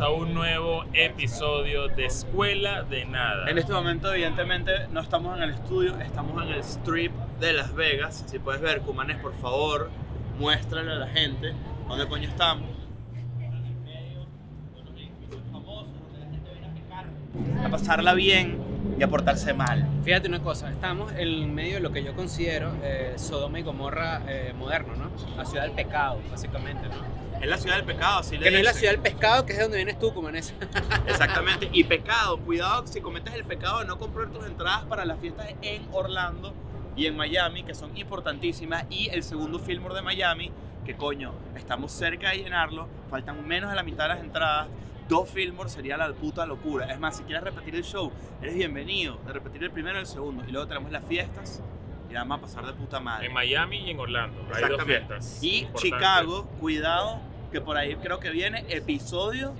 A un nuevo episodio de Escuela de Nada. En este momento, evidentemente, no estamos en el estudio, estamos en el strip de Las Vegas. Si puedes ver, Cumanes, por favor, muéstrale a la gente dónde coño estamos. A pasarla bien y a portarse mal. Fíjate una cosa, estamos en medio de lo que yo considero eh, Sodoma y Gomorra eh, moderno, ¿no? La ciudad del pecado, básicamente, ¿no? Es la ciudad del pecado, así le Que no es la ciudad del pescado, que es de donde vienes tú, Cumanes. Exactamente. Y pecado, cuidado si cometes el pecado de no comprar tus entradas para las fiestas en Orlando y en Miami, que son importantísimas. Y el segundo Fillmore de Miami, que coño, estamos cerca de llenarlo, faltan menos de la mitad de las entradas. Dos Fillmore sería la puta locura. Es más, si quieres repetir el show, eres bienvenido de repetir el primero y el segundo. Y luego tenemos las fiestas y vamos a pasar de puta madre. En Miami y en Orlando. Hay dos fiestas. Y Importante. Chicago, cuidado, que por ahí creo que viene episodio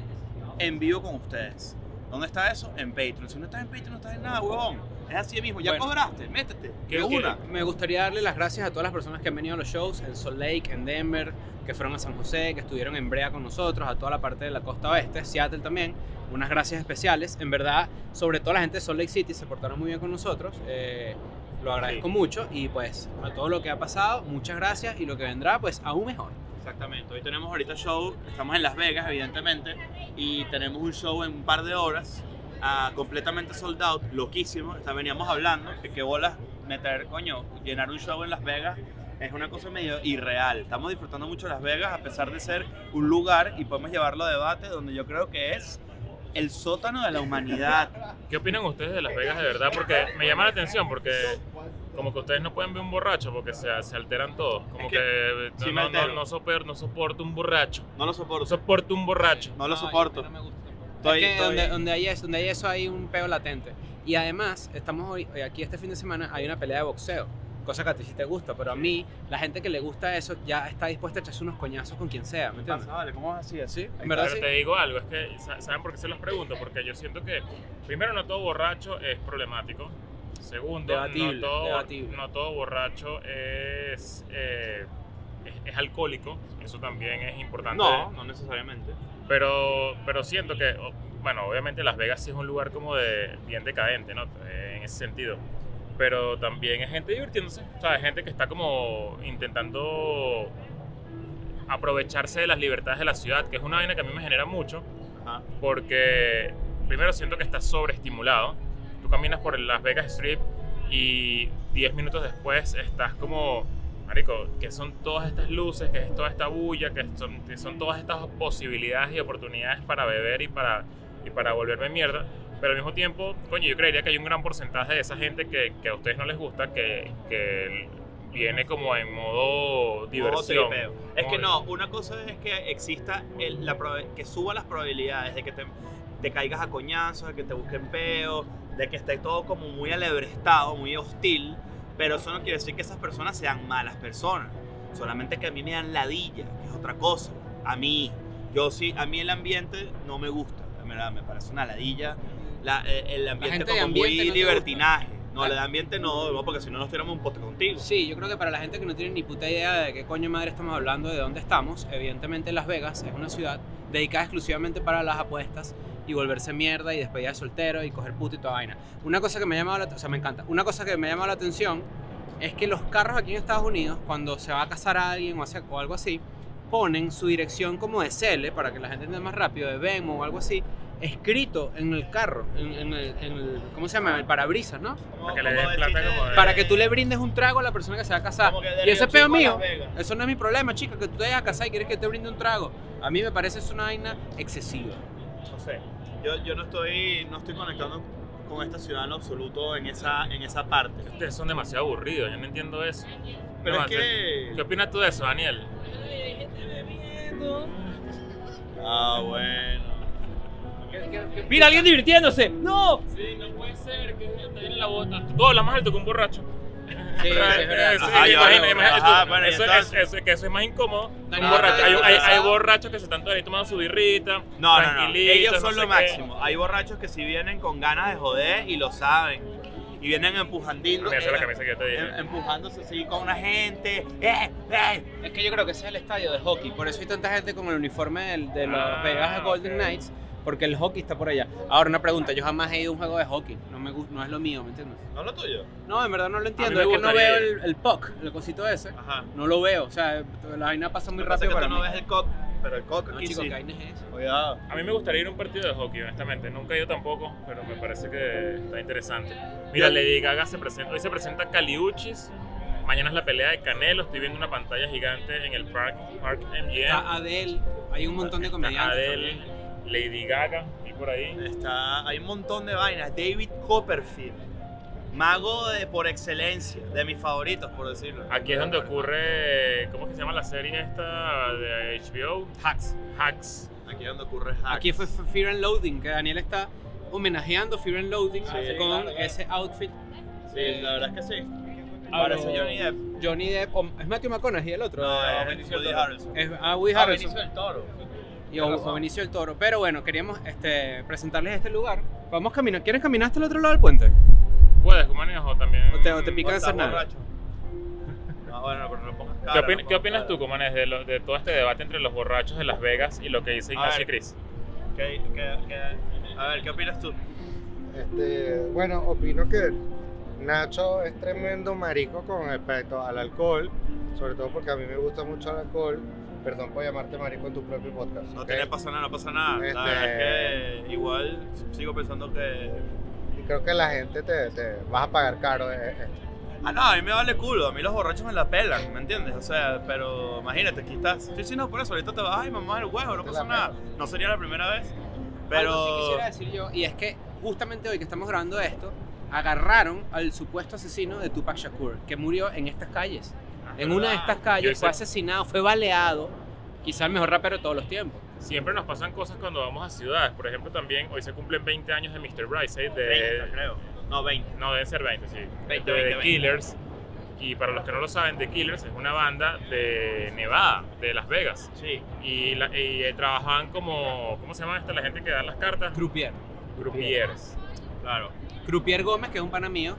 en vivo con ustedes. ¿Dónde está eso? En Patreon. Si no estás en Patreon, no estás en nada, huevón. Es así mismo. Ya Bueno. cobraste, métete. ¿Qué- de qué- una. Me gustaría darle las gracias a todas las personas que han venido a los shows en Salt Lake, en Denver, que fueron a San José, que estuvieron en Brea con nosotros, a toda la parte de la costa oeste, Seattle también. Unas gracias especiales. En verdad, sobre todo la gente de Salt Lake City se portaron muy bien con nosotros. eh, lo agradezco mucho y pues a todo lo que ha pasado, muchas gracias y lo que vendrá, pues aún mejor. Exactamente. Hoy tenemos ahorita show. Estamos en Las Vegas, evidentemente. Y tenemos un show en un par de horas. ah, completamente sold out. Loquísimo. Está, veníamos hablando. Que qué bolas meter, coño, llenar un show en Las Vegas. Es una cosa medio irreal. Estamos disfrutando mucho Las Vegas a pesar de ser un lugar y podemos llevarlo a debate donde yo creo que es el sótano de la humanidad. ¿Qué opinan ustedes de Las Vegas de verdad? Porque me llama la atención porque como que ustedes no pueden ver un borracho porque se, se alteran todos. Como Es que, que no, sí no, no, no soporto, no soporto un borracho. No lo No soporto. soporto un borracho. No lo soporto. No me gusta tampoco. Estoy- es que donde, donde, hay eso, donde hay eso hay un peo latente. Y además, estamos hoy, hoy aquí este fin de semana, hay una pelea de boxeo. Cosa que a ti sí te gusta, pero a mí, la gente que le gusta eso ya está dispuesta a echarse unos coñazos con quien sea, ¿me entiendes? Vale, ¿Cómo es así? Sí, Ahí en verdad Pero sí. te digo algo, es que, sa- ¿saben por qué se los pregunto? Porque yo siento que, primero, no todo borracho es problemático. Segundo, Debatible, no, todo, debatible. no todo borracho es, eh, es, es alcohólico. Eso también es importante. No, no necesariamente. Pero, pero siento que, bueno, obviamente Las Vegas sí es un lugar como de bien decadente, ¿no? En ese sentido. Pero también es gente divirtiéndose, o sea, es gente que está como intentando aprovecharse de las libertades de la ciudad, que es una vaina que a mí me genera mucho, Ajá. porque primero siento que estás sobreestimulado. Caminas por Las Vegas Strip y 10 minutos después estás como, marico, que son todas estas luces, que es toda esta bulla, que son, que son todas estas posibilidades y oportunidades para beber y para, y para volverme mierda. Pero al mismo tiempo, coño, yo creería que hay un gran porcentaje de esa gente que, que a ustedes no les gusta, que, que viene como en modo diversión. Modo. Es que no, una cosa es que exista el- la que suban las probabilidades de que te, te caigas a coñazos, de que te busquen peo, de que esté todo como muy alebrestado, muy hostil, pero eso no quiere decir que esas personas sean malas personas. Solamente que a mí me dan ladilla, que es otra cosa. A mí, yo sí, a mí el ambiente no me gusta, la verdad, me parece una ladilla. La- eh, el ambiente como ambiente muy no libertinaje. No, el ambiente no, no, porque si no nos tiramos un pote contigo. Sí, yo creo que para la gente que no tiene ni puta idea de qué coño madre estamos hablando, de dónde estamos, evidentemente Las Vegas es una ciudad dedicada exclusivamente para las apuestas y volverse mierda y despedida de soltero y coger puto y toda vaina. Una cosa que me ha llamado la o sea, me encanta. Una cosa que me ha llamado la atención es que los carros aquí en Estados Unidos, cuando se va a casar a alguien o, hace- o algo así, ponen su dirección como de Cele para que la gente entienda más rápido, de Venmo o algo así, escrito en el carro, en, en el, en el- ¿cómo se llama? En el parabrisas, ¿no? Para que le den plata como de- Para que tú le brindes un trago a la persona que se va a casar. Y ese peo mío, eso no es mi problema, chica, que tú te vayas a casar y quieres que te brinde un trago. A mí me parece eso una vaina excesiva. No sé. Yo, yo no estoy no estoy conectando con esta ciudad en lo absoluto en esa en esa parte. Ustedes son demasiado aburridos, yo no entiendo eso. Pero No, es que ¿Qué opinas tú de eso, Daniel? Ah, bueno. ¡Mira, alguien divirtiéndose! ¡No! Sí, no puede ser que te viene la bota. Tú hablas más alto que un borracho. Que eso es más incómodo. Un borracho- ¿no hay, hay- ha hay borrachos que se están ahí tomando su birrita. No, no, no. Ellos son no lo máximo. Hay borrachos que si vienen con ganas de joder y lo saben. Y vienen la eh, camisa que yo te dije. em- empujándose así con una gente. ¡Eh! ¡Eh! Es que yo creo que ese es el estadio de hockey, por eso hay tanta gente con el uniforme del- de, los Ah, Vegas Golden ok. Knights, porque el hockey está por allá. Ahora una pregunta, yo jamás he ido a un juego de hockey, no me gusta, no es lo mío, ¿me entiendes? ¿No es lo tuyo? No, en verdad no lo entiendo, es que no veo el, el puck, el cosito ese, Ajá. no lo veo, o sea, la vaina pasa muy rápido para tú mí. no ves el cock, pero el cock No, aquí chico, sí. ¿qué vaina es esa? Cuidado. A mí me gustaría ir a un partido de hockey, honestamente. Nunca he ido tampoco, pero me parece que está interesante. Mira, Lady Gaga se presenta, hoy se presenta Caliuchis. Mañana es la pelea de Canelo. Estoy viendo una pantalla gigante en el Park, Park MGM. Está Adele, hay un montón de Está comediantes. Adele, también. Lady Gaga y por ahí. Está, hay un montón de vainas. David Copperfield, mago de, por excelencia, de mis favoritos, por decirlo. Aquí es donde ocurre, ¿cómo es que se llama la serie esta de HBO? Hacks. Hacks. Aquí es donde ocurre Hacks. Aquí fue Fear and Loathing, que Daniel está homenajeando Fear and Loathing Sí, con claro. ese outfit. Sí, la verdad es que sí. Ah, Parece. Johnny Depp. Johnny Depp, o- es Matthew McConaughey el otro. No, Eh, es Woody. Harrelson. Es ah, Woody Ah, Harrelson. Benicio del Toro. Y o, o Benicio del Toro. Pero bueno, queríamos este, presentarles este lugar. Vamos caminar. ¿Quieren caminar hasta el otro lado del puente? Puedes, como manejo también. O te, o te pican ¿Estás esas borracho? No, bueno, pero no pongas ¿Qué, cara. opin- no qué opinas cara. tú, Comanes, de, lo- de todo este debate entre los borrachos de Las Vegas y lo que dice Ignacio y ver. Chris? ¿Qué- qué- qué- A ver, ¿qué opinas tú? Este, bueno, opino que Nacho es tremendo marico con respecto al alcohol, sobre todo porque a mí me gusta mucho el alcohol. Perdón por llamarte marico en tu propio podcast. No ¿ok? tiene pasa nada, no pasa nada. Este- La verdad es que igual sigo pensando que. Y creo que la gente te, te vas a pagar caro. eh, eh. Ah, no, a mí me vale culo. A mí los borrachos me la pelan, ¿me entiendes? O sea, pero imagínate, aquí estás. Sí, sí, no, por eso ahorita te vas, ay, mamá, el huevo, no pasa nada. No sería la primera vez. Algo Pero. sí quisiera decir yo, y es que justamente hoy que estamos grabando esto, agarraron al supuesto asesino de Tupac Shakur, que murió en estas calles. En una de estas calles fue asesinado, fue baleado. Quizá el mejor rapero de todos los tiempos. Siempre nos pasan cosas cuando vamos a ciudades. Por ejemplo, también hoy se cumplen 20 años de Mr. Brightside, de, 30, creo. No, 20. No, deben ser 20, sí. 20, de 20, The 20. Killers. Y para los que no lo saben, The Killers es una banda de Nevada, de Las Vegas. Sí. Y, la- y, eh, trabajaban como, ¿cómo se llama esta? La gente que da las cartas. Croupier. Groupiers. Claro. Croupier Gómez, que es un pana mío.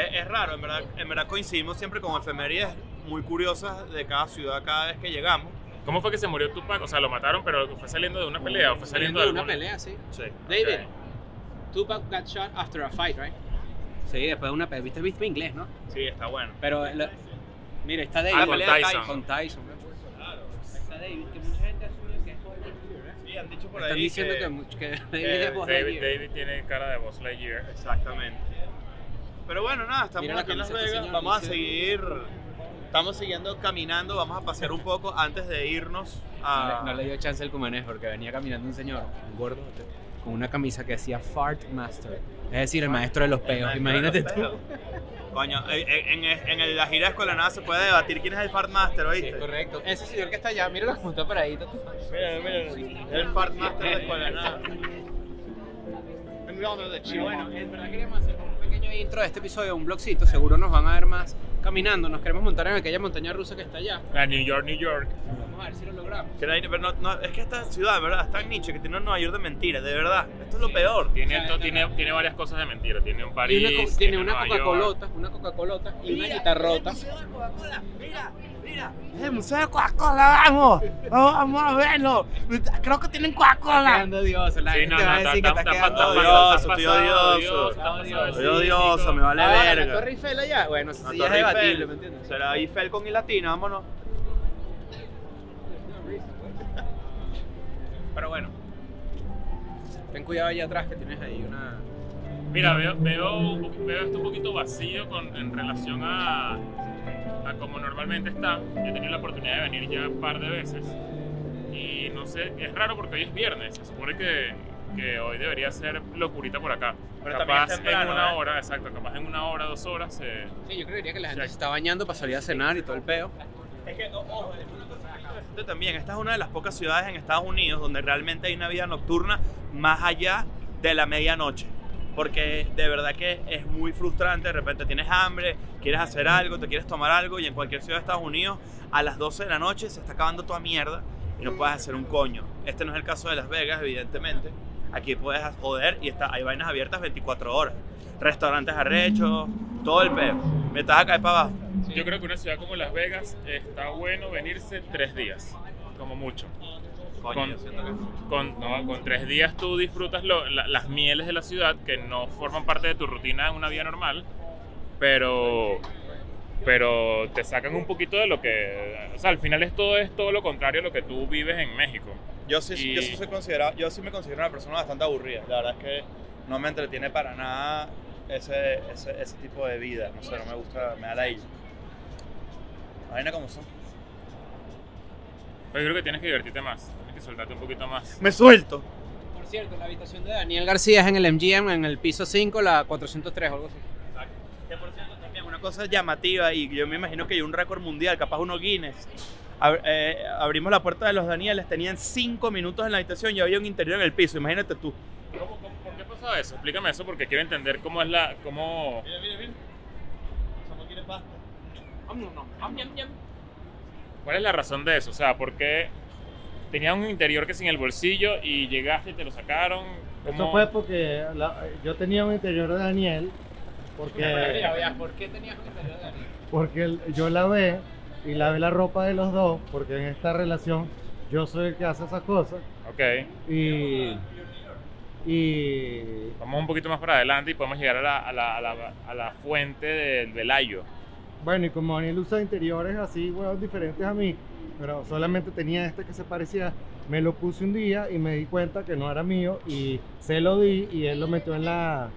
Es, es raro, en verdad, en verdad coincidimos siempre con efemérides muy curiosas de cada ciudad cada vez que llegamos. ¿Cómo fue que se murió Tupac? O sea, lo mataron, pero fue saliendo de una pelea o fue saliendo de una algún- pelea, sí. Sí. David, Tupac got shot after a fight, right? Sí, después de una pelea. Viste, viste mi inglés, ¿no? Sí, está bueno. Pero, la- mira, está David. Ah, con de Tyson. Con Tyson. Claro. Está David, que mucha gente asume que es Buzz Lightyear, ¿eh? Sí, han dicho por Están ahí diciendo que... que, David que es Buzz David, Lightyear. David tiene cara de Buzz Lightyear. Exactamente. Pero bueno, nada, estamos Mira la aquí en Las camiseta, Vegas. señor, Vamos a dice- seguir. Estamos siguiendo caminando. Vamos a pasear un poco antes de irnos No a. le, no le dio chance el cumanés porque venía caminando un señor, un gordo, con una camisa que decía Fart Master. Es decir, el maestro de los peos. maestro Imagínate de los tú. peos. Coño, en, en- en- la gira de Escuela Nada se puede debatir quién es el Fart Master, ¿oíste? Sí, correcto. Ese señor que está allá, míralo como está paradito. Mira, mira, el Fart Master de Escuela Nada. Y bueno, en verdad queríamos hacer pequeño intro de este episodio, un blogcito. Seguro nos van a ver más caminando. Nos queremos montar en aquella montaña rusa que está allá. Ah, New York, New York. Vamos a ver si lo logramos. Pero no- no, es que esta ciudad, de verdad, es tan nicho que tiene un Nueva York de mentiras, de verdad. Esto es lo peor. Tiene, Ya, to- ya, tiene, ya. tiene varias cosas de mentira. Tiene un Y París. una co- tiene una Nueva Coca-Colota, una Coca-Colota y una guitarrota. Coca-Cola, mira, mira. Es el museo de Coca-Cola, vamos. Vamos, vamos a verlo. Creo que tienen Está Coca-Cola. quedando odioso, la Sí, gente no, va no, está- que está- está está odioso, está estoy odioso. está Estoy odioso, me vale Ah, la verga. Torre Eiffel allá. Bueno, La sí ya es debatible, ¿me entiendes? Será Eiffel con I latina, vámonos. Pero bueno. Ten cuidado allá atrás que tienes ahí una. Mira, veo, veo, veo esto un poquito vacío con, en relación a, a como normalmente está. Yo he tenido la oportunidad de venir ya un par de veces. Y no sé, es raro porque hoy es viernes. Se supone que, que hoy debería ser locurita por acá. Pero también capaz temprano, en una ¿eh? hora, exacto, capaz en una hora, dos horas. eh, Sí, yo creería que la gente se está bañando para salir a cenar y todo el peo. Es que, o- ojo, es una cosa muy interesante también, esta es una de las pocas ciudades en Estados Unidos donde realmente hay una vida nocturna más allá de la medianoche. Porque de verdad que es muy frustrante. De repente tienes hambre, quieres hacer algo, te quieres tomar algo y en cualquier ciudad de Estados Unidos a las 12 de la noche se está acabando toda mierda y no puedes hacer un coño. Este no es el caso de Las Vegas, evidentemente. Aquí puedes joder y está, hay vainas abiertas 24 horas. Restaurantes arrechos, todo el peo. Me estás acá para abajo. Yo creo que una ciudad como Las Vegas está bueno venirse tres días, como mucho. Coño, Con- yo siento que- Con, no, con tres días tú disfrutas lo- la- las mieles de la ciudad que no forman parte de tu rutina en una vida normal, pero, pero te sacan un poquito de lo que... O sea, al final es todo, es todo lo contrario a lo que tú vives en México. Yo sí, Y- yo sí soy considerado, yo sí me considero una persona bastante aburrida. La verdad es que no me entretiene para nada ese, ese, ese tipo de vida. No sé, no me gusta, me da la illa. Vaina como son. Pero yo creo que tienes que divertirte más, tienes que soltarte un poquito más. Me suelto. Por cierto, la habitación de Daniel García es en el MGM, en el piso 5, la 403 o algo así. Que por cierto también una cosa llamativa y yo me imagino que hay un récord mundial, capaz uno Guinness. Ab- eh, abrimos la puerta de los Danieles, tenían 5 minutos en la habitación y había un interior en el piso, imagínate tú. ¿Cómo- cómo- ¿Por qué pasaba eso? Explícame eso porque quiero entender cómo es la... Cómo... Mira, mira, mira. Somos quiere pasta. ¿Cuál es la razón de eso? O sea, ¿por qué tenías un interior que sin el bolsillo y llegaste y te lo sacaron? Eso ¿Cómo- fue porque la- yo tenía un interior de Daniel, porque, ¿Por qué tenías un interior de Daniel? porque el- yo lavé y lavé la ropa de los dos, porque en esta relación yo soy el que hace esas cosas. Ok, Y, y vamos un poquito más para adelante y podemos llegar a la, a la, a la, a la fuente del velayo. Bueno, y como Daniel usa interiores así, huevos diferentes a mí, pero solamente tenía este que se parecía, me lo puse un día y me di cuenta que no era mío y se lo di y él lo metió en la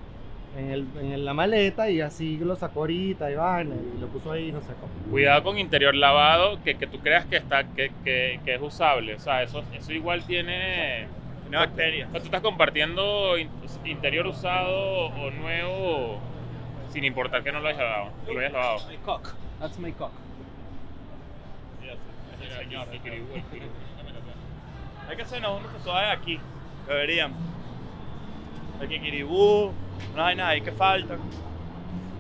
en, el, en la maleta y así lo sacó ahorita y vaina y lo puso ahí, no sé cómo. Cuidado con interior lavado, que, que tú creas que, está, que, que, que es usable. O sea, eso, eso igual tiene... Tiene bacterias. O sea, tú estás compartiendo in- interior usado o nuevo sin importar que no lo hayas lavado. lo hayas lavado. My cock. That's my cock. Mira, señor, el el. Hay que hacernos unos tatuajes aquí. Deberíamos. El Kikiribú, no hay nada ahí que falta.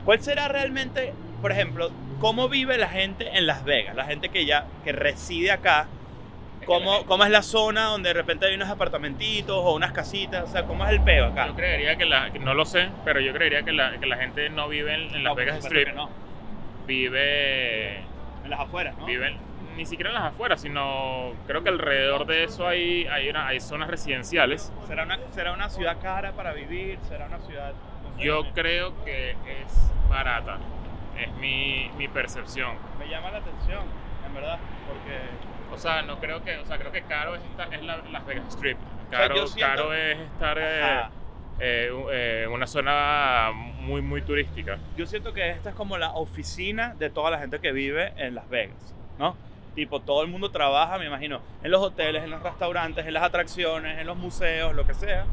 ¿Cuál será realmente, por ejemplo, cómo vive la gente en Las Vegas? La gente que ya que reside acá. ¿Cómo, ¿Cómo es la zona donde de repente hay unos apartamentitos o unas casitas? O sea, ¿cómo es el peo acá? Yo creería que la, no lo sé, pero yo creería que la, que la gente no vive en, en Las No, Vegas Strip, no. vive, En las afueras, ¿no? vive ni siquiera en las afueras, sino creo que alrededor de eso hay, hay, una- hay zonas residenciales. ¿Será una, ¿Será una ciudad cara para vivir? ¿Será una ciudad...? no sé, Yo creo que es barata, es mi, mi percepción. Me llama la atención, en verdad, porque... O sea, no creo que, o sea, creo que caro es, esta- es la, Las Vegas Strip. Caro, caro es estar eh, eh, eh, en una zona muy, muy turística. Yo siento que esta es como la oficina de toda la gente que vive en Las Vegas, ¿no? Tipo, todo el mundo trabaja, me imagino, en los hoteles, en los restaurantes, en las atracciones, en los museos, lo que sea.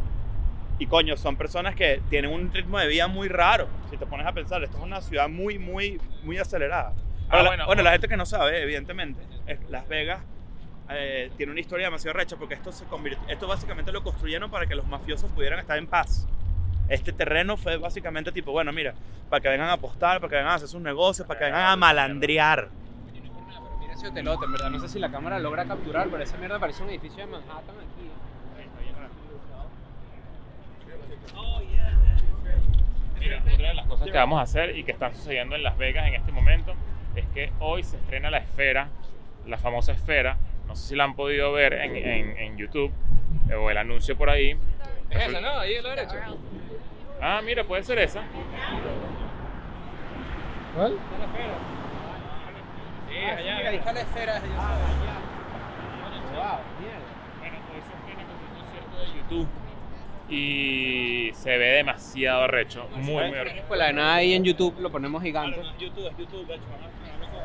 Y coño, son personas que tienen un ritmo de vida muy raro. Si te pones a pensar, esto es una ciudad muy, muy, muy acelerada. Ah, la- bueno. bueno, la gente que no sabe, evidentemente, Las Vegas eh, tiene una historia demasiado recha porque esto se convirtió, esto básicamente lo construyeron para que los mafiosos pudieran estar en paz. Este terreno fue básicamente tipo, bueno, mira, para que vengan a apostar, para que vengan a hacer sus negocios, para que vengan a malandrear. Pero mira ese hotelote, en verdad. No sé si la cámara logra capturar, pero esa mierda parece un edificio de Manhattan aquí. Mira, otra de las cosas que vamos a hacer y que está sucediendo en Las Vegas en este momento es que hoy se estrena la esfera, la famosa esfera. No sé si la han podido ver en, en- en YouTube eh, o el anuncio por ahí. Es esa, ¿no? Ahí a la derecha. Ah, mira, puede ser esa. ¿Cuál? Sí, allá. Ahí está la esfera. Wow, mierda. Bueno, hoy se estrena con un concierto de YouTube y se ve demasiado recho, muy, muy recho. Pues la de nada ahí en YouTube lo ponemos gigante. YouTube, es YouTube, de hecho,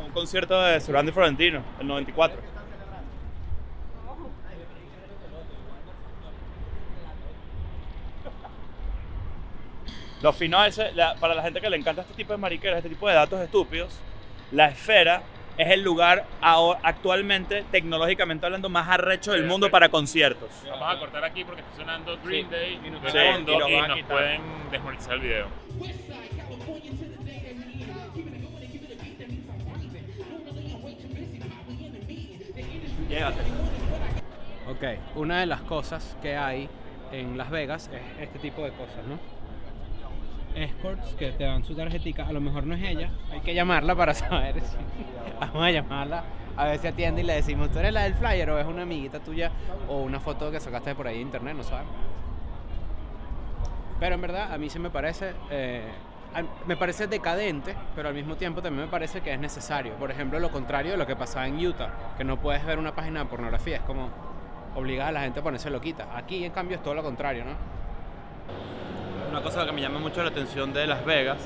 un concierto de Surround Florentino, el 94. Lo fino es, la- para la gente que le encanta este tipo de mariqueras, este tipo de datos estúpidos, la esfera es el lugar ahora- actualmente, tecnológicamente hablando, más arrecho del mundo para conciertos. Vamos a cortar aquí porque está sonando Green Sí, Day Sí, y nos pueden desmonetizar el video. Llégate. Ok, una de las cosas que hay en Las Vegas es este tipo de cosas, ¿no? Escorts que te dan su tarjetica, a lo mejor no es ella, hay que llamarla para saber si... Vamos a llamarla, a ver si atiende y le decimos, ¿tú eres la del flyer o es una amiguita tuya o una foto que sacaste por ahí de internet? No sabemos. Pero en verdad a mí sí me parece, eh, me parece decadente, pero al mismo tiempo también me parece que es necesario. Por ejemplo, lo contrario de lo que pasaba en Utah, que no puedes ver una página de pornografía, es como obligar a la gente a ponerse loquita. Aquí en cambio es todo lo contrario, ¿no? Una cosa que me llama mucho la atención de Las Vegas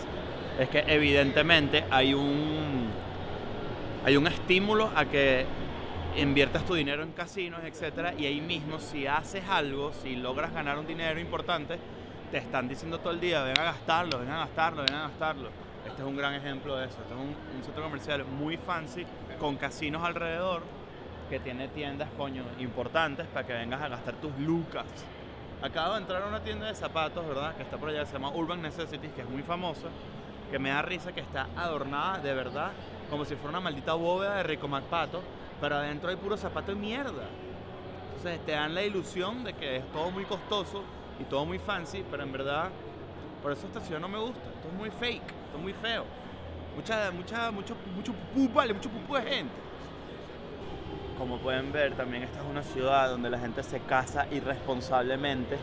es que evidentemente hay un hay un estímulo a que inviertas tu dinero en casinos, etcétera, y ahí mismo si haces algo, si logras ganar un dinero importante, te están diciendo todo el día, ven a gastarlo, ven a gastarlo, ven a gastarlo. Este es un gran ejemplo de eso. Este es un, un centro comercial muy fancy con casinos alrededor que tiene tiendas, coño, importantes para que vengas a gastar tus lucas. Acabo de entrar a una tienda de zapatos, ¿verdad? Que está por allá, se llama Urban Necessities, que es muy famosa, que me da risa que está adornada de verdad como si fuera una maldita bóveda de Rico MacPato, pero adentro hay puro zapato de mierda. Entonces te dan la ilusión de que es todo muy costoso y todo muy fancy, pero en verdad, por eso esta ciudad no me gusta. Esto es muy fake, es muy feo. Mucha, mucha, mucho, mucho pupú, vale, mucho pupú de gente. Como pueden ver, también esta es una ciudad donde la gente se casa irresponsablemente,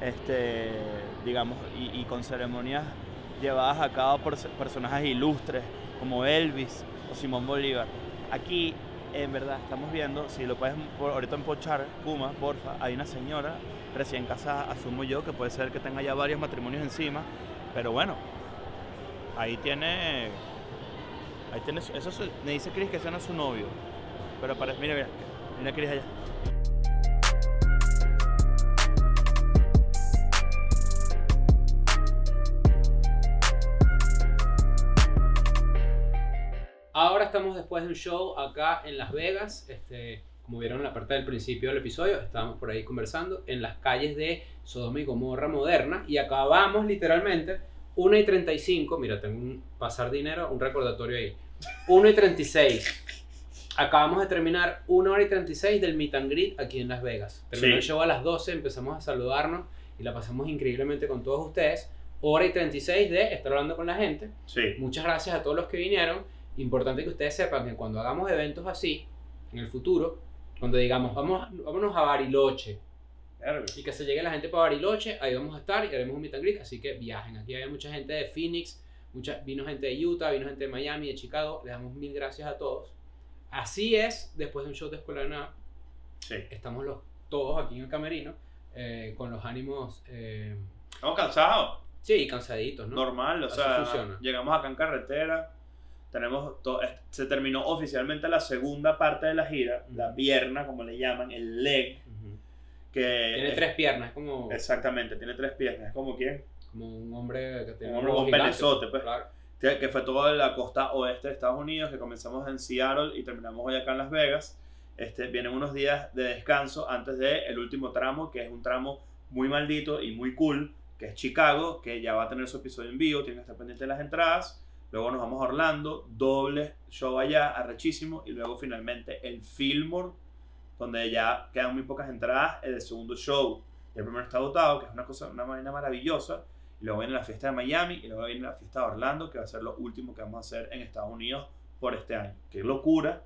este, digamos, y, y con ceremonias llevadas a cabo por personajes ilustres como Elvis o Simón Bolívar. Aquí, en verdad, estamos viendo, si lo puedes por- ahorita empochar, Kuma, porfa, hay una señora recién casada, asumo yo, que puede ser que tenga ya varios matrimonios encima, pero bueno, ahí tiene, ahí tiene, eso es- me dice Chris que ese no es su novio, pero parece, mira, mira, mira Chris allá. Estamos después de un show acá en Las Vegas. Este, como vieron en la parte del principio del episodio, estábamos por ahí conversando en las calles de Sodoma y Gomorra moderna y acabamos literalmente 1 y 35. Mira, tengo un pasar dinero, un recordatorio ahí. 1 y 36. Acabamos de terminar 1 hora y 36 del meet and greet aquí en Las Vegas. Terminó Sí. el show a las 12, empezamos a saludarnos y la pasamos increíblemente con todos ustedes. Hora y 36 de estar hablando con la gente. Sí. Muchas gracias a todos los que vinieron. Importante que ustedes sepan que cuando hagamos eventos así, en el futuro, cuando digamos, vamos, vámonos a Bariloche y que se llegue la gente para Bariloche, ahí vamos a estar y haremos un meet and greet, así que viajen. Aquí hay mucha gente de Phoenix, mucha, vino gente de Utah, vino gente de Miami, de Chicago. Les damos mil gracias a todos. Así es, después de un show de Escuela de Nada, Sí. estamos los, todos aquí en el camerino, eh, con los ánimos, eh, Estamos cansados. sí, cansaditos, ¿no? Normal, o Así sea, funciona. llegamos acá en carretera, tenemos se terminó oficialmente la segunda parte de la gira, la pierna, como le llaman, el leg, que Tiene es- tres piernas, es como, exactamente, tiene tres piernas, es como quién, como un hombre que tiene Un hombre con penezote, pues. claro. que que fue toda la costa oeste de Estados Unidos, que comenzamos en Seattle y terminamos hoy acá en Las Vegas. Este, vienen unos días de descanso antes del el último tramo, que es un tramo muy maldito y muy cool, que es Chicago, que ya va a tener su episodio en vivo, tienen que estar pendientes de las entradas. Luego nos vamos a Orlando, doble show allá, arrechísimo, y luego finalmente el Fillmore, donde ya quedan muy pocas entradas, el segundo show. El primero está agotado, que es una cosa, una vaina maravillosa. Y luego viene la fiesta de Miami y luego viene la fiesta de Orlando, que va a ser lo último que vamos a hacer en Estados Unidos por este año. Qué locura.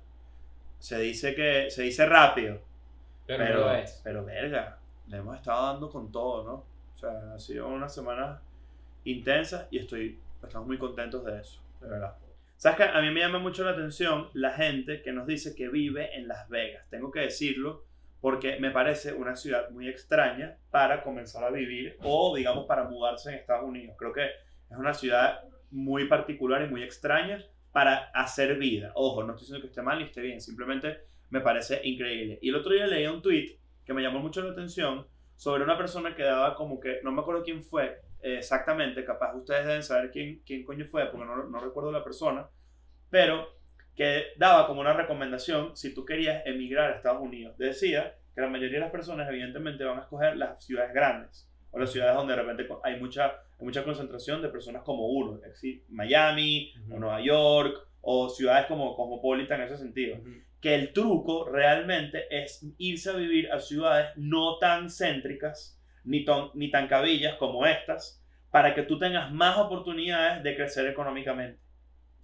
Se dice que se dice rápido, Pero, pero, no lo es. pero verga, le hemos estado dando con todo, ¿no? O sea, ha sido una semana intensa y estoy, estamos muy contentos de eso, de verdad. ¿Sabes qué? A mí me llama mucho la atención la gente que nos dice que vive en Las Vegas. Tengo que decirlo porque me parece una ciudad muy extraña para comenzar a vivir o, digamos, para mudarse en Estados Unidos. Creo que es una ciudad muy particular y muy extraña para hacer vida. Ojo, no estoy diciendo que esté mal ni esté bien, simplemente me parece increíble. Y el otro día leí un tweet que me llamó mucho la atención sobre una persona que daba como que, no me acuerdo quién fue exactamente, capaz ustedes deben saber quién, quién coño fue, porque no, no recuerdo la persona, pero que daba como una recomendación si tú querías emigrar a Estados Unidos. Decía que la mayoría de las personas evidentemente van a escoger las ciudades grandes o las ciudades donde de repente hay mucha, hay mucha concentración de personas como uno, es decir, Miami o Ujú. Nueva York o ciudades como Cosmopolitan en ese sentido. Ujú. Que el truco realmente es irse a vivir a ciudades no tan céntricas ni, ton- ni tan cabillas como estas para que tú tengas más oportunidades de crecer económicamente.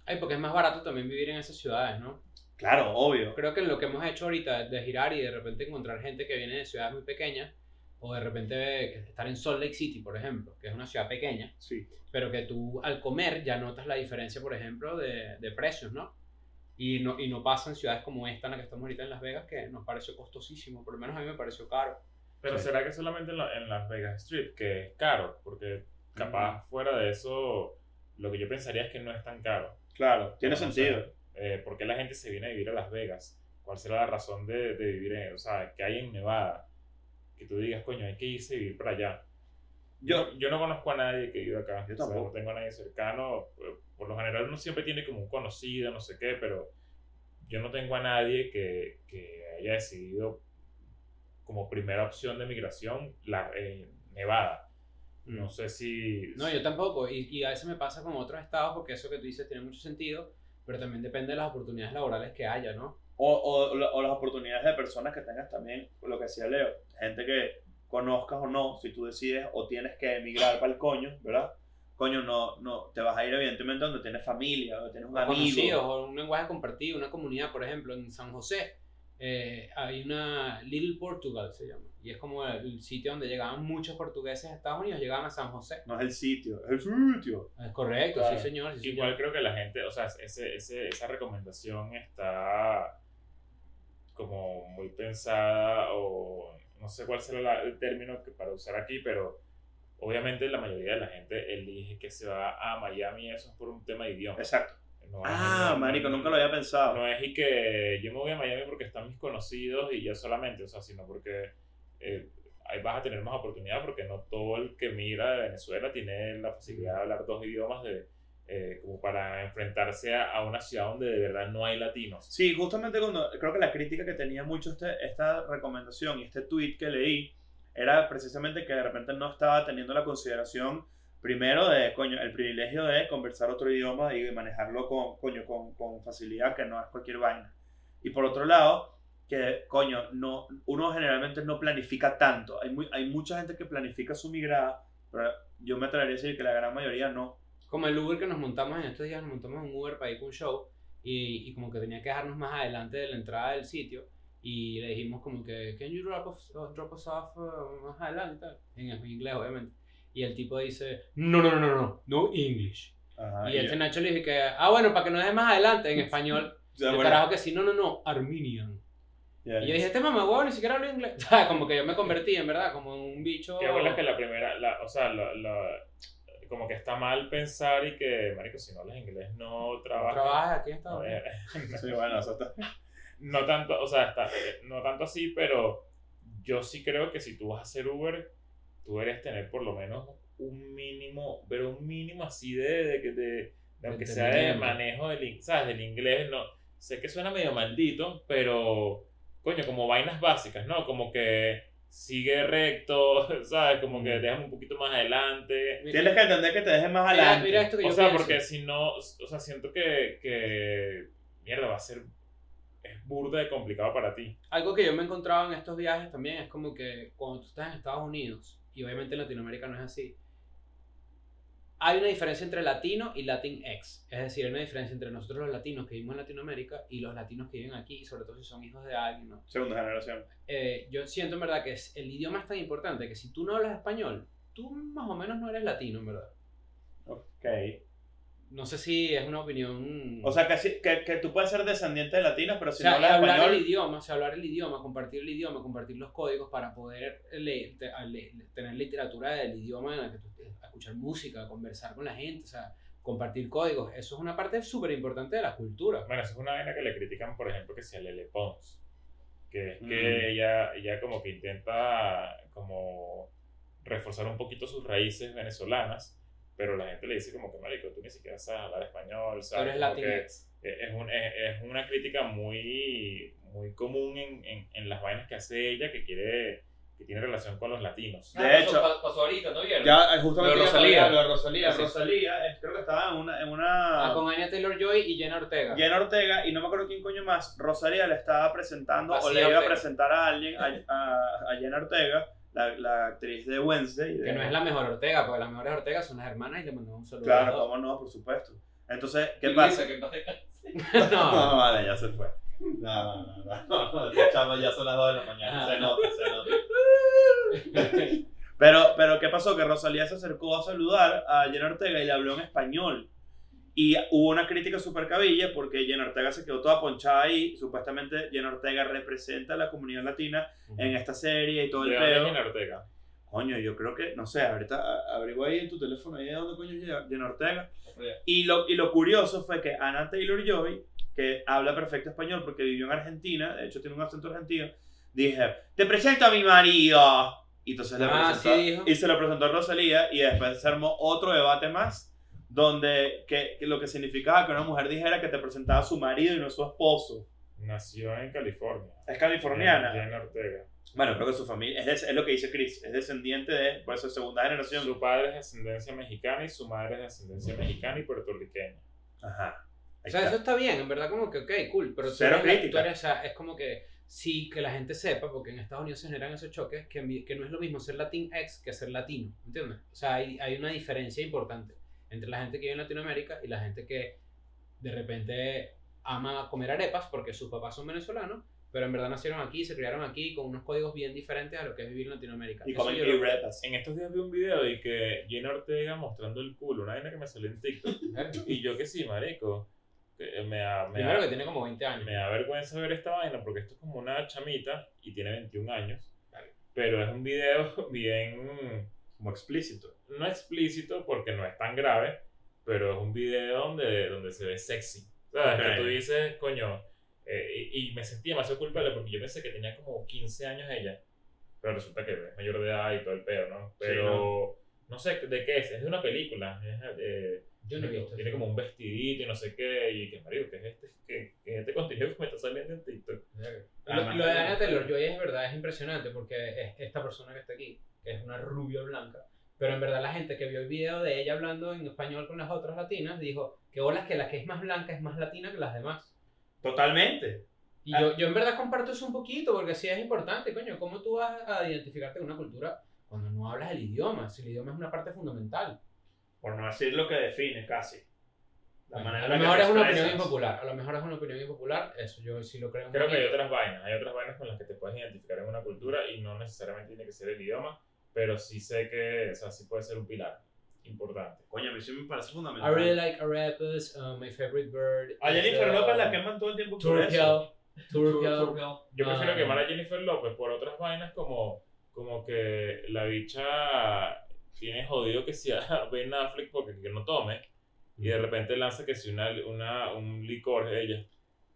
Ay, porque es más barato también vivir en esas ciudades, ¿no? Claro, obvio. Creo que lo que hemos hecho ahorita de girar y de repente encontrar gente que viene de ciudades muy pequeñas, o de repente estar en Salt Lake City, por ejemplo, que es una ciudad pequeña, Sí. pero que tú al comer ya notas la diferencia, por ejemplo, de, de precios, ¿no? Y, ¿no? y no pasa en ciudades como esta en la que estamos ahorita en Las Vegas, que nos pareció costosísimo, por lo menos a mí me pareció caro. Pero Sí. será que solamente en, la- en Las Vegas Strip, que es caro, porque capaz fuera de eso, lo que yo pensaría es que no es tan caro. Claro, tiene sentido. eh, ¿Por qué la gente se viene a vivir a Las Vegas? ¿Cuál será la razón de, de vivir en, o sea, que hay en Nevada? Que tú digas, coño, hay que irse a vivir para allá. Yo, Yo, yo no conozco a nadie que viva acá. Yo o sea, tampoco. no tengo a nadie cercano. Por- Por lo general uno siempre tiene como un conocido, no sé qué, pero yo no tengo a nadie que, que haya decidido como primera opción de migración la, eh, Nevada. No sé si... No, yo tampoco. Y, y a veces me pasa con otros estados porque eso que tú dices tiene mucho sentido, pero también depende de las oportunidades laborales que haya, ¿no? o, o, o las oportunidades de personas que tengas también, lo que decía Leo, gente que conozcas o no, si tú decides o tienes que emigrar para el coño, ¿verdad? Coño, no, no, te vas a ir evidentemente donde tienes familia, donde tienes un amigo. Conocidos o un lenguaje compartido, una comunidad, por ejemplo, en San José. Eh, hay una Little Portugal se llama y es como el sitio donde llegaban muchos portugueses a Estados Unidos llegaban a San José No es el sitio, es el sitio. es correcto Claro. sí señor sí, Igual señor. creo que la gente, o sea, ese, ese, esa recomendación está como muy pensada o no sé cuál será la- el término que para usar aquí, pero obviamente la mayoría de la gente elige que se va a Miami eso es por un tema de idioma. Exacto. No Ah, no- marico, nunca lo había pensado. No es y que yo me voy a Miami porque están mis conocidos y ya solamente, o sea, sino porque eh, ahí vas a tener más oportunidad porque no todo el que migra de Venezuela tiene la facilidad de hablar dos idiomas de, eh, como para enfrentarse a, a una ciudad donde de verdad no hay latinos. Sí, justamente cuando creo que la crítica que tenía mucho este, esta recomendación y este tweet que leí era precisamente que de repente no estaba teniendo la consideración primero de, coño, el privilegio de conversar otro idioma y manejarlo con, coño, con, con facilidad, que no es cualquier vaina. Y por otro lado, que, coño, no, uno generalmente no planifica tanto. Hay, muy, hay mucha gente que planifica su migrada, pero yo me atrevería a decir que la gran mayoría no. como el Uber que nos montamos en estos días nos montamos un Uber para ir con un show y, y como que tenía que dejarnos más adelante de la entrada del sitio y le dijimos como que can you drop, us- drop us off uh, más adelante y tal?" en inglés obviamente y el tipo dice no no no no no no English Ajá, y este yo- Nacho le dije que ah bueno para que nos deje más adelante en español sea, el bueno, carajo que sí no no no Armenian ya, y yo dije este mamá huevo ni siquiera habla inglés como que yo me convertí en verdad como en un bicho. Qué bueno es que la primera, la, o sea, la- la- como que está mal pensar y que, marico, si no hablas inglés no no trabajas. trabajas aquí en Estados Unidos ver, sí, bueno, eso está- no tanto, o sea, está- eh, no tanto así, pero yo sí creo que si tú vas a hacer Uber, tú deberías tener por lo menos un mínimo, pero un mínimo así de, de, que de, de aunque sea de manejo del, ¿sabes? del inglés, no, sé que suena medio maldito, pero, coño, como vainas básicas, ¿no? Como que sigue recto, ¿sabes? Como que déjame un poquito más adelante. Tienes que entender que te dejes más Mira, adelante. mira esto que O yo sea, pienso. porque si no, o sea, siento que, que, mierda, va a ser, es burda de complicado para ti. Algo que yo me he encontrado en estos viajes también es como que cuando tú estás en Estados Unidos, y obviamente en Latinoamérica no es así, hay una diferencia entre latino y latinx. Es decir, hay una diferencia entre nosotros los latinos que vivimos en Latinoamérica y los latinos que viven aquí, sobre todo si son hijos de alguien. ¿no? Segunda generación. Eh, yo siento en verdad que es- el idioma es tan importante que si tú no hablas español, tú más o menos no eres latino, en verdad. Ok. No sé si es una opinión... O sea, que, que, que tú puedes ser descendiente de latinos, pero si o sea, no hablas hablar español. el idioma, o sea, hablar el idioma, compartir el idioma, compartir los códigos para poder le- te- a- le- tener literatura del idioma en la que tú escuchar música, conversar con la gente, o sea, compartir códigos, eso es una parte súper importante de la cultura. Bueno, eso es una vaina que le critican, por ejemplo, que sea Lele Pons. Que es que Mm. ella, ella como que intenta como reforzar un poquito sus raíces venezolanas, pero la gente le dice como que, marico, tú ni siquiera sabes hablar español, ¿sabes? que Latinx. es, un- es, es una crítica muy, muy común en, en, en las vainas que hace ella que quiere que tiene relación con los latinos. De Ah, hecho- pasó, pa- pasó ahorita, ¿no vieron? Ya, eh, justamente Lo de a Rosalía. hablar de Rosalía. Sí. Rosalía, eh, creo que estaba en una. En una Ah, con Anya Taylor-Joy y Jenna Ortega. Jenna Ortega y no me acuerdo quién coño más, Rosalía le estaba presentando o le iba a Ortega. presentar a alguien, a, a, a Jenna Ortega, la, la actriz de Wednesday. de- Que no es la mejor Ortega, porque las mejores Ortegas son las hermanas y le mandamos un saludo. Claro, cómo no, por supuesto. Entonces, ¿qué pasa? Que descanse. No, no. vale, ya se fue. No, no, no, no, no, chama ya son las 2 de la mañana, Ah. se nota, se nota. Pero, pero, ¿qué pasó? Que Rosalía se acercó a saludar a Jenna Ortega y le habló en español. Y hubo una crítica super cabilla porque Jenna Ortega se quedó toda ponchada ahí. Supuestamente Jenna Ortega representa a la comunidad latina en esta serie y todo el ¿De dónde es pedo. Jenna Ortega? Coño, yo creo que, no sé, ahorita a- averigua ahí en tu teléfono ahí de dónde coño es Jenna- Jenna Ortega. Y lo, y lo curioso fue que Anna Taylor Joy, que habla perfecto español porque vivió en Argentina, de hecho tiene un acento argentino, dije: Te presento a mi marido. Y entonces le Ah, presentó, sí y se lo presentó a Rosalía y después se armó otro debate más donde que, que lo que significaba que una mujer dijera que te presentaba a su marido y no a su esposo. Nació en California. Es californiana. Jenna Ortega. Bueno, creo que su familia, es, es lo que dice Chris, es descendiente de, por eso segunda generación. Su padre es de ascendencia mexicana y su madre es de ascendencia mexicana y puertorriqueña. Ajá. O sea, está. eso está bien, en verdad, como que, ok, cool, pero tú Cero eres la- crítica. tú eres, o sea, es como que, sí, que la gente sepa, porque en Estados Unidos se generan esos choques, que, que no es lo mismo ser Latinx que ser latino, ¿entiendes? O sea, hay, hay una diferencia importante entre la gente que vive en Latinoamérica y la gente que de repente ama comer arepas porque sus papás son venezolanos, pero en verdad nacieron aquí, se criaron aquí con unos códigos bien diferentes a lo que es vivir en Latinoamérica. Y comen K-Repas. En estos días vi un video de que Jenna Ortega mostrando el culo, una vaina que me salió en TikTok. Y yo que sí, marico. que Me da, me, Primero da, que tiene como 20 años. me da vergüenza ver esta vaina porque esto es como una chamita y tiene 21 años. Pero es un video bien, Como explícito. no explícito porque no es tan grave, pero es un video donde, donde se ve sexy. ¿Sabes? Ok. Que tú dices, coño, eh, y, y me sentí demasiado culpable porque yo pensé que tenía como 15 años ella, pero resulta que es mayor de edad y todo el pedo, ¿no? Pero no sé de qué es, es de una película. es, eh, Yo no he visto tiene como un vestidito y no sé qué, y que marido, ¿qué es este, qué es este contenido que me está saliendo en TikTok? Lo, lo de Anya Taylor Joy es verdad, es impresionante porque es esta persona que está aquí, que es una rubia blanca, pero en verdad la gente que vio el video de ella hablando en español con las otras latinas dijo que olas que la que es más blanca es más latina que las demás. Totalmente. Y Ah. yo, yo en verdad comparto eso un poquito porque sí es importante, coño, ¿cómo tú vas a identificarte con una cultura cuando no hablas el idioma? Si el idioma es una parte fundamental. Por no decir lo que define casi. La Bueno, manera a lo mejor es una opinión impopular, a lo mejor es una opinión impopular, eso yo sí lo creo. Creo que hay otras vainas, hay otras vainas con las que te puedes identificar en una cultura y no necesariamente tiene que ser el idioma, pero sí sé que, o sea, sí puede ser un pilar importante. Coño, a mí sí me parece I fundamental. really like arepas, uh, my favorite bird. A Jennifer uh, López la queman todo el tiempo por eso. Yo prefiero Ah. quemar a Jennifer López por otras vainas como, como que la bicha tiene jodido que si a Ben Affleck porque que no tome y de repente lanza que si una, una, un licor de ella.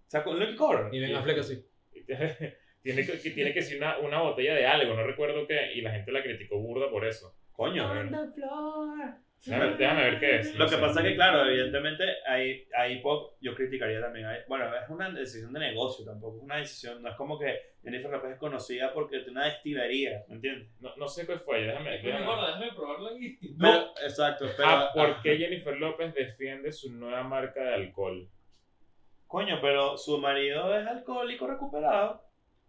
Sacó un licor. Y Ben Affleck así. tiene que, que tiene que ser una, una botella de algo, no recuerdo qué, y la gente la criticó burda por eso. Coño. Déjame, déjame ver qué es. Lo que pasa es que, claro, evidentemente, ahí, ahí po- yo criticaría también. bueno, es una decisión de negocio tampoco. Es una decisión, no es como que Jennifer López es conocida porque tiene una destilería, ¿me entiendes? No, no sé cuál fue, déjame, déjame- déjame probarlo aquí. No, exacto. Pero, Ah, ¿por qué Jennifer López defiende su nueva marca de alcohol? Coño, pero su marido es alcohólico recuperado.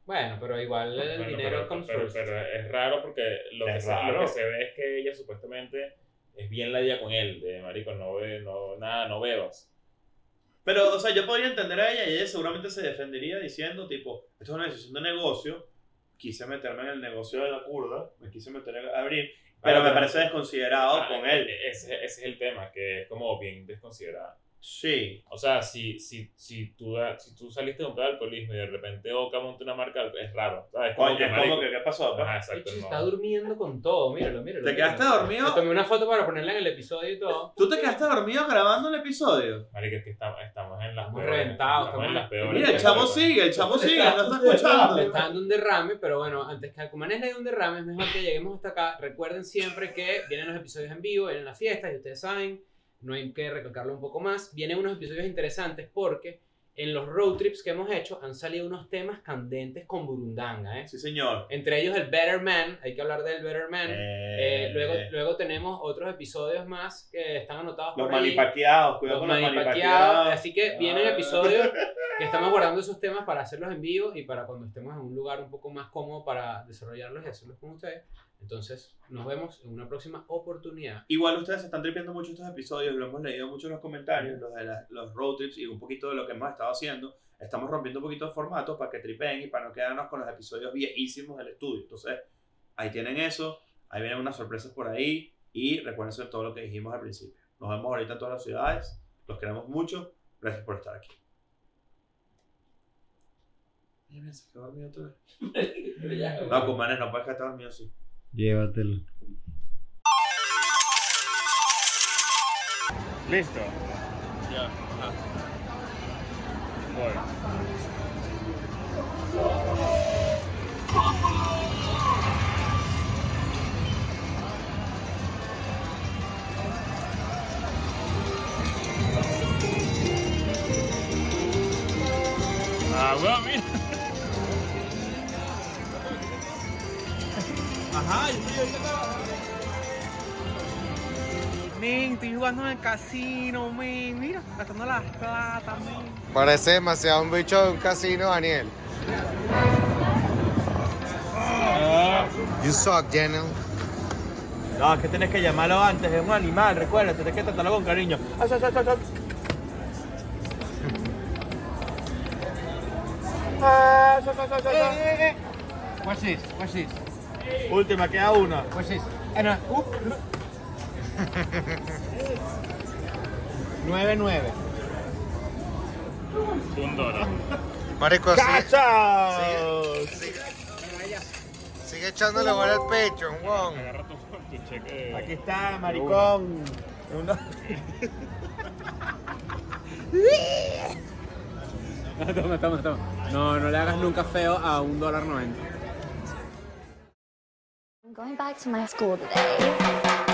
Bueno, pero igual el Bueno, dinero pero, pero, es raro porque lo que, Es se, lo raro. que se ve es que ella supuestamente es bien la con él, de marico, no, be- no nada, no bebas. Pero, o sea, yo podría entender a ella y ella seguramente se defendería diciendo, tipo, esto es una decisión de negocio, quise meterme en el negocio de la curda, me quise meter a abrir, pero Ah, me parece desconsiderado Ah, con él. Ese, ese es el tema, que es como bien desconsiderada. Sí. O sea, si, si, si, tú, da- si tú saliste de un pedo de alcoholismo y de repente Oca monta una marca, es raro. ¿sabes? Como Coño, que, es como que, ¿qué pasó? pues? Ajá, El exacto. chico no. está durmiendo con todo, míralo, míralo. ¿Te míralo. quedaste dormido? Le tomé una foto para ponerla en el episodio y todo. ¿Tú te quedaste dormido grabando el episodio? Marico, es que estamos, estamos en las Estamos peores. reventados, Estamos en las peores. Mira, el chamo sigue, el chamo sigue, no está escuchando. está dando un derrame, pero bueno, antes que Alcumanes le dé un derrame, es mejor que lleguemos hasta acá. Recuerden siempre que vienen los episodios en vivo, vienen las fiestas, y ustedes saben, no hay que recalcarlo un poco más. Vienen unos episodios interesantes porque en los road trips que hemos hecho han salido unos temas candentes con Burundanga, ¿eh? Sí, señor. Entre ellos el Better Man, hay que hablar del Better Man. Eh, Eh, luego, luego tenemos otros episodios más que están anotados los por ahí. cuidado Los con los manipaqueados. manipaqueados. Así que vienen Ah. episodios que estamos guardando esos temas para hacerlos en vivo y para cuando estemos en un lugar un poco más cómodo para desarrollarlos y hacerlos con ustedes. Entonces, nos vemos en una próxima oportunidad. Igual ustedes se están tripiendo mucho estos episodios, lo hemos leído mucho en los comentarios, los de la- los road trips y un poquito de lo que hemos estado haciendo. Estamos rompiendo un poquito de formato para que tripen y para no quedarnos con los episodios viejísimos del estudio. Entonces, ahí tienen eso, ahí vienen unas sorpresas por ahí y recuerden todo lo que dijimos al principio. Nos vemos ahorita en todas las ciudades, los queremos mucho, gracias por estar aquí. Dormido otra vez. No, Cumanes, no puedes quedarte dormido así. Llévatelo. Listo. Ya. Voy. Ah, bueno, mira. Ajá, yo estoy ahorita Men, estoy jugando en el casino, men. Mira, gastando las plata, men. Parece demasiado un bicho de un casino, Daniel. You suck, Daniel. No, es que tienes que llamarlo antes, es un animal, recuerda, tienes que tratarlo con cariño. Ah. Ah, sa, sa, sa. Watch this, watch this, Última, queda una. watch this. And, uh, uh, 9-9. Un dólar. Marico, sigue, ¡Cachas! sigue echándole bola al pecho, Juan. Agarra tu, tu cheque. Aquí está, maricón. Una- toma, toma, toma. No, no le hagas nunca feo a un dólar noventa. Going back to my school today.